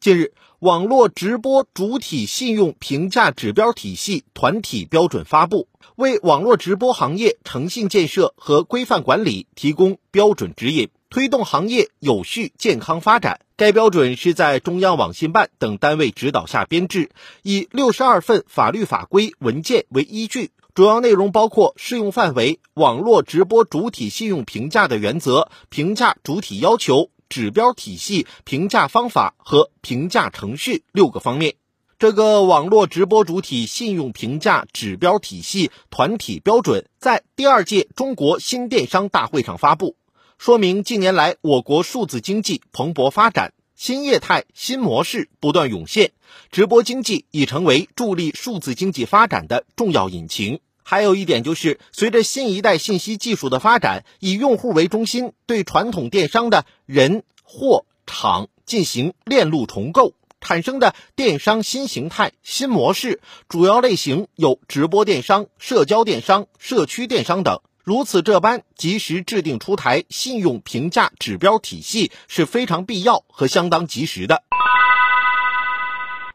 近日，网络直播主体信用评价指标体系团体标准发布，为网络直播行业诚信建设和规范管理提供标准指引，推动行业有序健康发展。该标准是在中央网信办等单位指导下编制，以六十二份法律法规文件为依据，主要内容包括适用范围、网络直播主体信用评价的原则、评价主体要求。指标体系、评价方法和评价程序六个方面。这个网络直播主体信用评价指标体系团体标准在第二届中国新电商大会上发布，说明近年来我国数字经济蓬勃发展，新业态、新模式不断涌现，直播经济已成为助力数字经济发展的重要引擎。还有一点就是，随着新一代信息技术的发展，以用户为中心，对传统电商的人、货、场进行链路重构，产生的电商新形态、新模式，主要类型有直播电商、社交电商、社区电商等。如此这般，及时制定出台信用评价指标体系是非常必要和相当及时的。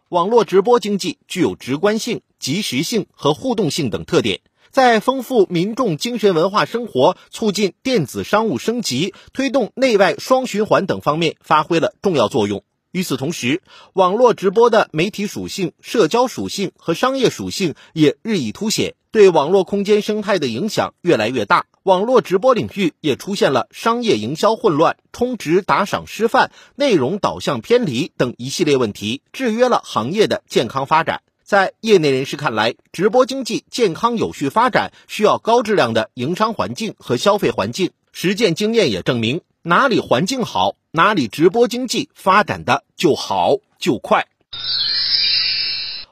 网络直播经济具有直观性、及时性和互动性等特点，在丰富民众精神文化生活、促进电子商务升级、推动内外双循环等方面发挥了重要作用。与此同时，网络直播的媒体属性、社交属性和商业属性也日益凸显，对网络空间生态的影响越来越大。网络直播领域也出现了商业营销混乱、充值打赏失范、内容导向偏离等一系列问题，制约了行业的健康发展。在业内人士看来，直播经济健康有序发展需要高质量的营商环境和消费环境。实践经验也证明，哪里环境好，哪里直播经济发展的就好就快。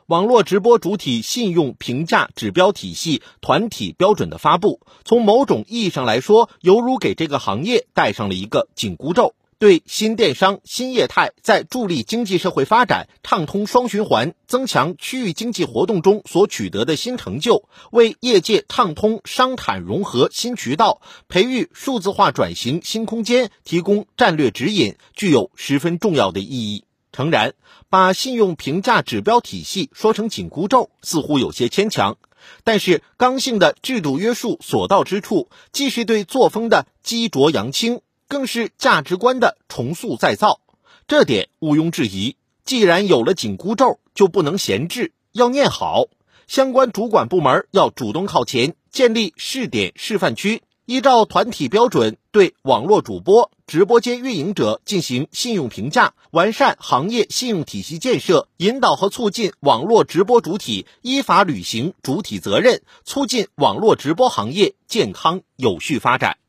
网络直播主体信用评价指标体系团体标准的发布，从某种意义上来说，犹如给这个行业戴上了一个紧箍咒，对新电商新业态在助力经济社会发展、畅通双循环、增强区域经济活动中所取得的新成就，为业界畅通商产融合新渠道、培育数字化转型新空间提供战略指引，具有十分重要的意义。诚然，把信用评价指标体系说成紧箍咒，似乎有些牵强。但是，刚性的制度约束所到之处，既是对作风的激浊扬清，更是价值观的重塑再造。这点毋庸置疑。既然有了紧箍咒，就不能闲置，要念好。相关主管部门要主动靠前，建立试点示范区。依照团体标准，对网络主播、直播间运营者进行信用评价，完善行业信用体系建设，引导和促进网络直播主体依法履行主体责任，促进网络直播行业健康有序发展。